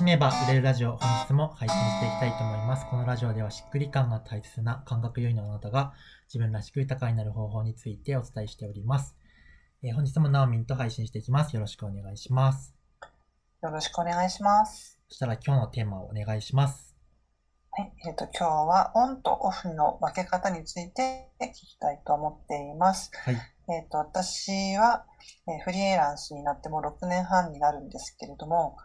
しめば売れるラジオ、本日も配信していきたいと思います。このラジオではしっくり感が大切な感覚優位のあなたが自分らしく豊かになる方法についてお伝えしております。えー本日もナオミンと配信していきます。よろしくお願いします。よろしくお願いします。そしたら今日のテーマをお願いします。はい、えっ、と、今日はオンとオフの分け方について聞きたいと思っています。はい。えっ、と、私は、えーフリーランスになってもう6年半になるんですけれども、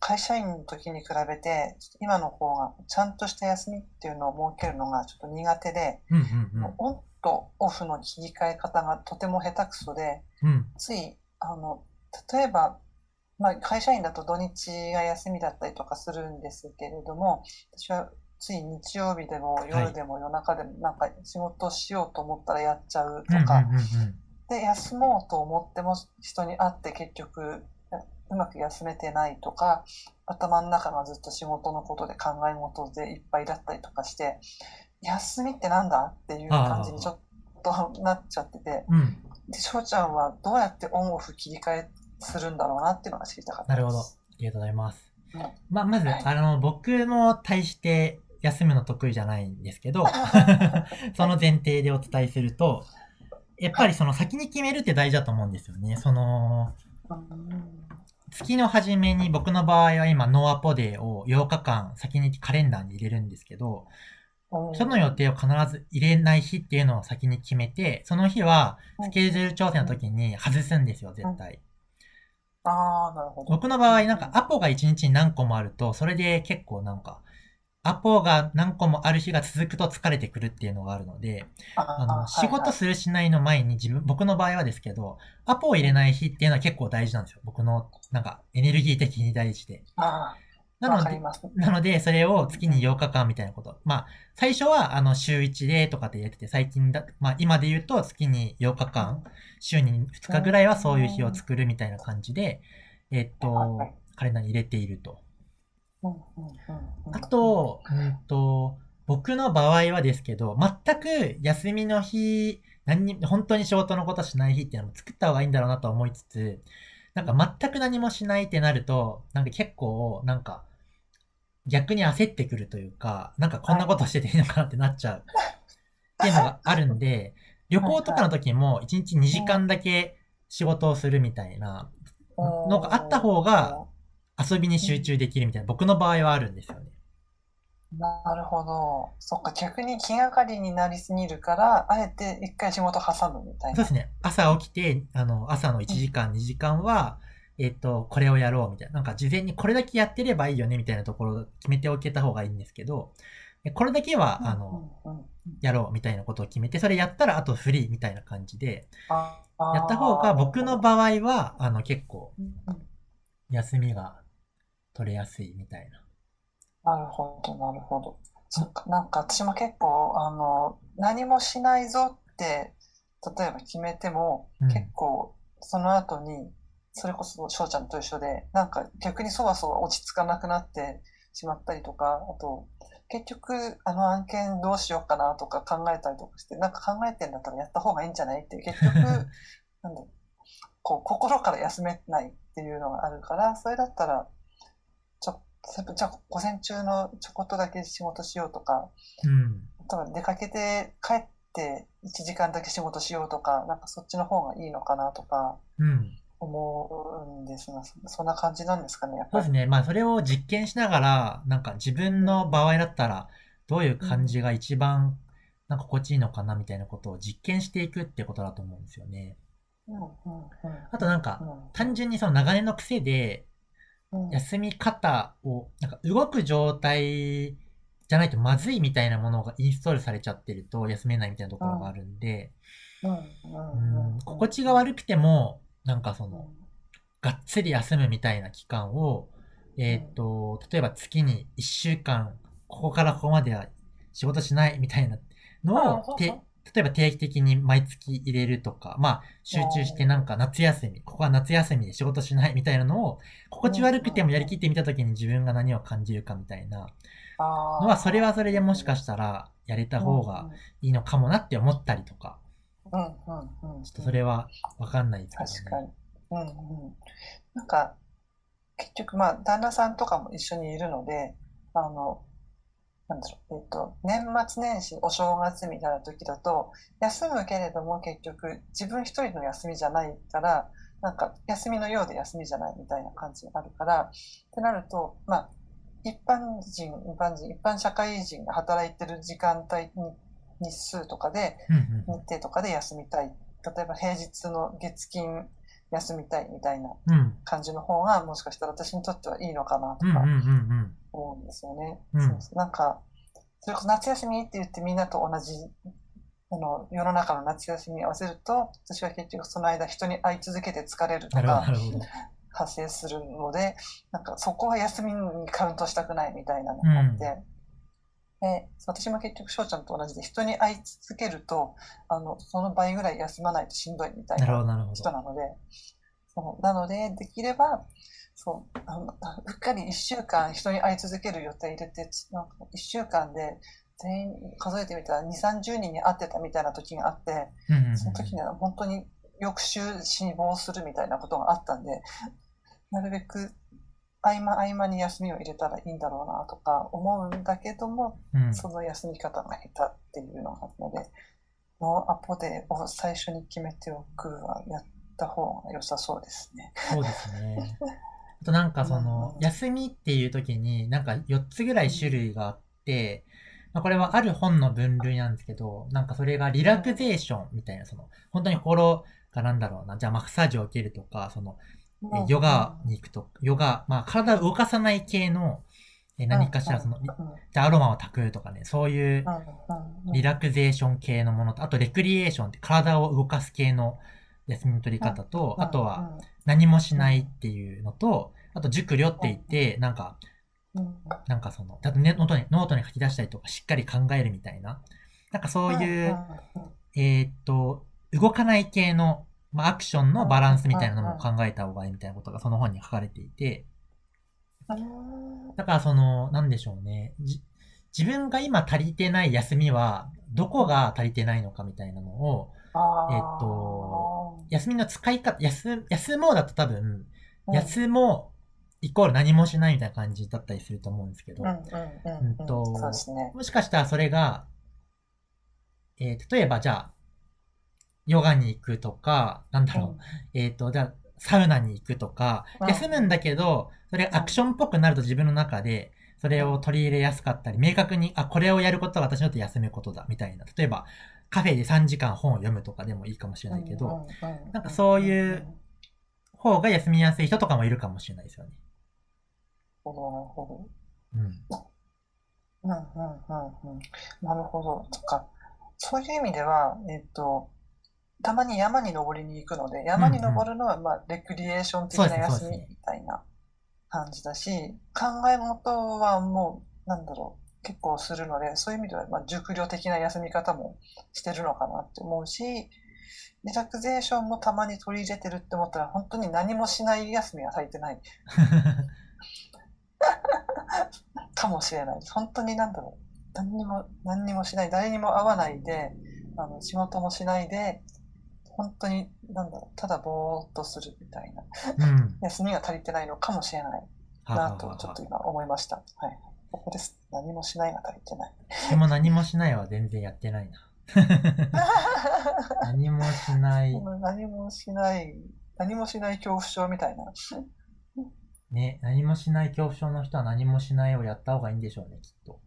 会社員の時に比べて、今の方がちゃんとした休みっていうのを設けるのがちょっと苦手で、うんうんオンとオフの切り替え方がとても下手くそで、うん。うん。つい、あの、例えば、まあ、会社員だと土日が休みだったりとかするんですけれども、私はつい日曜日でも夜でも夜中でもなんか仕事しようと思ったらやっちゃうとか。で、休もうと思っても人に会って結局うまく休めてないとか、頭の中がずっと仕事のことで考え事でいっぱいだったりとかして、休みってなんだっていう感じにちょっとなっちゃってて、うん。で、翔ちゃんはどうやってオンオフ切り替えするんだろうなっていうのが知りたかったです。なるほど。ありがとうございます。うんまあ、まず、はいあの、僕も大して休むの得意じゃないんですけど、その前提でお伝えすると、やっぱりその先に決めるって大事だと思うんですよね。その、うん月の初めに僕の場合は今ノーアポデーを8日間先にカレンダーに入れるんですけど、その予定を必ず入れない日っていうのを先に決めて、その日はスケジュール調整の時に外すんですよ、絶対。ああ、なるほど。僕の場合なんかアポが1日に何個もあると、それで結構なんか、アポが何個もある日が続くと疲れてくるっていうのがあるので、ああの、仕事するしないの前に自分、僕の場合はですけど、アポを入れない日っていうのは結構大事なんですよ。僕の、なんか、エネルギー的に大事で。なので。なので、それを月に8日間みたいなこと。まあ、最初は、あの、週1でとかってやってて、最近だ、まあ、今で言うと月に8日間、週に2日ぐらいはそういう日を作るみたいな感じで、えっと、カレンダーに入れていると。あと、うんと、僕の場合はですけど、全く休みの日、何に、本当に仕事のことしない日っていうのも作った方がいいんだろうなと思いつつ、なんか全く何もしないってなると、なんか結構、なんか、逆に焦ってくるというか、なんかこんなことしてていいのかなってなっちゃう。っていうのがあるんで、旅行とかの時も1日2時間だけ仕事をするみたいなのがあった方が、遊びに集中できるみたいな、僕の場合はあるんですよね。なるほど。そっか、逆に気がかりになりすぎるから、あえて一回仕事挟むみたいな。そうですね。朝起きて、あの、朝の1時間、2時間は、えっ、と、これをやろうみたいな。なんか事前にこれだけやってればいいよねみたいなところを決めておけた方がいいんですけど、えこれだけは、あの、やろうみたいなことを決めて、それやったらあとフリーみたいな感じで、やった方が僕の場合は、あの、結構、休みが取れやすいみたいな。なるほど、なるほど。そっか、なんか私も結構、あの、何もしないぞって、例えば決めても、うん結構、その後に、それこそ翔ちゃんと一緒で、なんか逆にそわそわ落ち着かなくなってしまったりとか、あと、結局、あの案件どうしようかなとか考えたりとかして、なんか考えてんだったらやった方がいいんじゃないって、結局、なんだこう、心から休めないっていうのがあるから、それだったら、ちょ、じゃあ午前中のちょこっとだけ仕事しようとか、うん。多分出かけて帰って1時間だけ仕事しようとか、なんかそっちの方がいいのかなとかうん。思うんですが、そそんな感じなんですかね、やっぱり。そうですね。まあ、それを実験しながら、なんか自分の場合だったら、どういう感じが一番、なんか心地いいのかなみたいなことを実験していくってことだと思うんですよね。うんうんうんあとなんか、うん単純にその長年の癖で、うん休み方を、なんか動く状態じゃないとまずいみたいなものがインストールされちゃってると休めないみたいなところがあるんで、うん。心地が悪くても、なんかその、がっつり休むみたいな期間を、えっ、と、例えば月に1週間、ここからここまでは仕事しないみたいなのを、て例えば定期的に毎月入れるとか、まあ、集中してなんか夏休み、ここは夏休みで仕事しないみたいなのを、心地悪くてもやりきってみたときに自分が何を感じるかみたいなのは、それはそれでもしかしたらやれた方がいいのかもなって思ったりとか、うんうんうんうんちょっとそれはわかんないですけどね。確かに。うんうん。なんか、結局まあ旦那さんとかも一緒にいるので、あの、なんだろう、えっと、年末年始、お正月みたいな時だと、休むけれども結局自分一人の休みじゃないから、なんか休みのようで休みじゃないみたいな感じがあるから、ってなると、まあ、一般人、一般人、一般社会人が働いてる時間帯に、日数とかで、うん日程とかで休みたい。例えば平日の月金休みたいみたいなうん。うん。感じの方が、もしかしたら私にとってはいいのかなとかうんうんうんうん。思うんですよね。なんか、それこそ夏休みって言ってみんなと同じ、あの、世の中の夏休みに合わせると、私は結局その間人に会い続けて疲れるとか。発生するので、なんかそこは休みにカウントしたくないみたいなのがあって、で私も結局翔ちゃんと同じで人に会い続けると、あの、その倍ぐらい休まないとしんどいみたいな。人なので、そうなので、できれば、そう、あの、うっかり一週間人に会い続ける予定入れて、なんか一週間で全員数えてみたら2、30人に会ってたみたいな時があって、その時には本当に翌週死亡するみたいなことがあったんで、なるべく合間合間に休みを入れたらいいんだろうなとか思うんだけども、うんその休み方が下手っていうのがあるので、ノーアポデを最初に決めておくはやった方が良さそうですね。そうですね。あとなんかそのう、ん休みっていう時になんか4つぐらい種類があって、まあ、これはある本の分類なんですけど、なんかそれがリラクゼーションみたいな、その、本当に心がなんだろうな、じゃあマッサージを受けるとか、その、えヨガに行くと、ヨガ、まあ体を動かさない系の、え何かしらその、じゃあアロマを炊くとかね、そういうリラクゼーション系のものと、あとレクリエーションって体を動かす系の休みの取り方と、あとは、何もしないっていうのと、あと熟慮って言って、なんか、なんかその、だとね、ノートに、ノートに書き出したりとか、しっかり考えるみたいな。なんかそういう、えーっと、動かない系の、まあ、アクションのバランスみたいなのも考えた方がいいみたいなことがその本に書かれていて、うんだからその、なんでしょうね。じ自分が今足りてない休みは、どこが足りてないのかみたいなのを、えっと休みの使い方、休、休もうだと多分、うん。休もうイコール何もしないみたいな感じだったりすると思うんですけど。もしかしたらそれが、えー例えばじゃあ、ヨガに行くとか、なんだろう、えっ、と、じゃあ、サウナに行くとか、うん休むんだけど、それアクションっぽくなると自分の中で、それを取り入れやすかったり、明確に、あ、これをやることは私にとって休むことだ、みたいな。例えば、カフェで3時間本を読むとかでもいいかもしれないけど、なんかそういう方が休みやすい人とかもいるかもしれないですよね。なるほうん。ど。うんうんうんうん。なるほど。そっか。そういう意味では、えっと、たまに山に登りに行くので、山に登るのは、まあ、レクリエーション的な休みみたいな感じだし、考え事はもう、なんだろう、結構するので、そういう意味では、まあ、熟慮的な休み方もしてるのかなって思うし、リラクゼーションもたまに取り入れてるって思ったら、本当に何もしない休みは足りてない かもしれないです。本当になんだろう。何にも、何にもしない。誰にも会わないで、あの、仕事もしないで、本当に、なんだろう。ただぼーっとするみたいな。うん。休みが足りてないのかもしれないなと、ちょっと今思いました。はい。ここです。何もしないが足りてない。でも何もしないは全然やってないな。何もしない。何もしない、何もしない恐怖症みたいな。ね、何もしない恐怖症の人は何もしないをやった方がいいんでしょうね、きっと。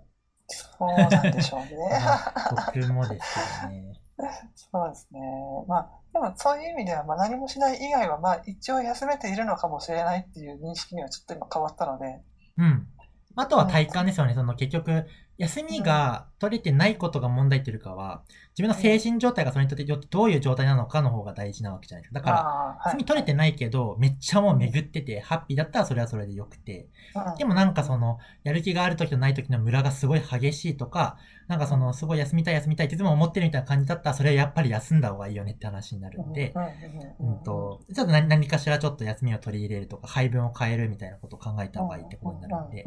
そうなんでしょうね。まあ僕もですけどね。そうですね。まあ、でもそういう意味では、まあ、何もしない以外は、まあ、一応休めているのかもしれないっていう認識にはちょっと今変わったので、うん。あとは体感ですよね。その結局、休みが取れてないことが問題っていうかは、自分の精神状態がそれにとってよってどういう状態なのかの方が大事なわけじゃないですか。だから、休み取れてないけど、めっちゃもう巡ってて、ハッピーだったらそれはそれでよくて。はいでもなんかその、やる気がある時とない時のムラがすごい激しいとか、なんかその、すごい休みたい休みたいっていつも思ってるみたいな感じだったら、それはやっぱり休んだ方がいいよねって話になるんで、うんうんと、ちょっと何何かしらちょっと休みを取り入れるとか、配分を変えるみたいなことを考えた方がいいってことになるんで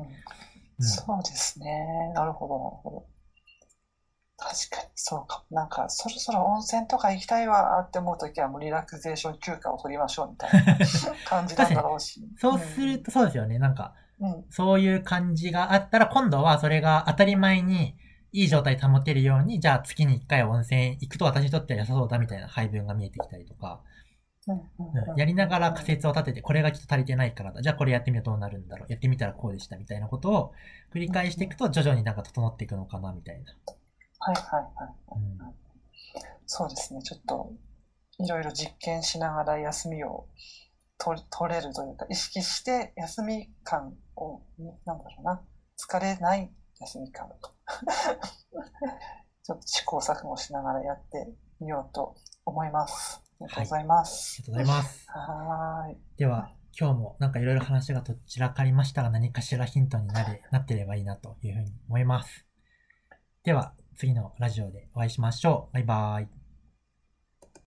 そうですね。なるほど、なるほど。確かにそうかも。なんか、そろそろ温泉とか行きたいわーって思うときは、もうリラクゼーション休暇を取りましょうみたいな 感じなんだろうし。そうすると、そうですよね。なんか、うん、そういう感じがあったら、今度はそれが当たり前にいい状態保てるように、じゃあ月に1回温泉行くと私にとっては良さそうだみたいな配分が見えてきたりとか、やりながら仮説を立てて、これがきっと足りてないからだ。じゃあこれやってみるとどうなるんだろう。やってみたらこうでしたみたいなことを繰り返していくと、徐々になんか整っていくのかなみたいな。はいはいはい。うんそうですね。ちょっと、いろいろ実験しながら休みを取取れるというか、意識して休み感を、なんだろうな、疲れない休み感。ちょっと試行錯誤しながらやってみようと思います。ありがとうございまありす。がとうございます。はーい。では、今日もなんかいろいろ話がどちらかりましたが、何かしらヒントになれ、なってればいいなというふうに思います。では、次のラジオでお会いしましょう。バイバイ。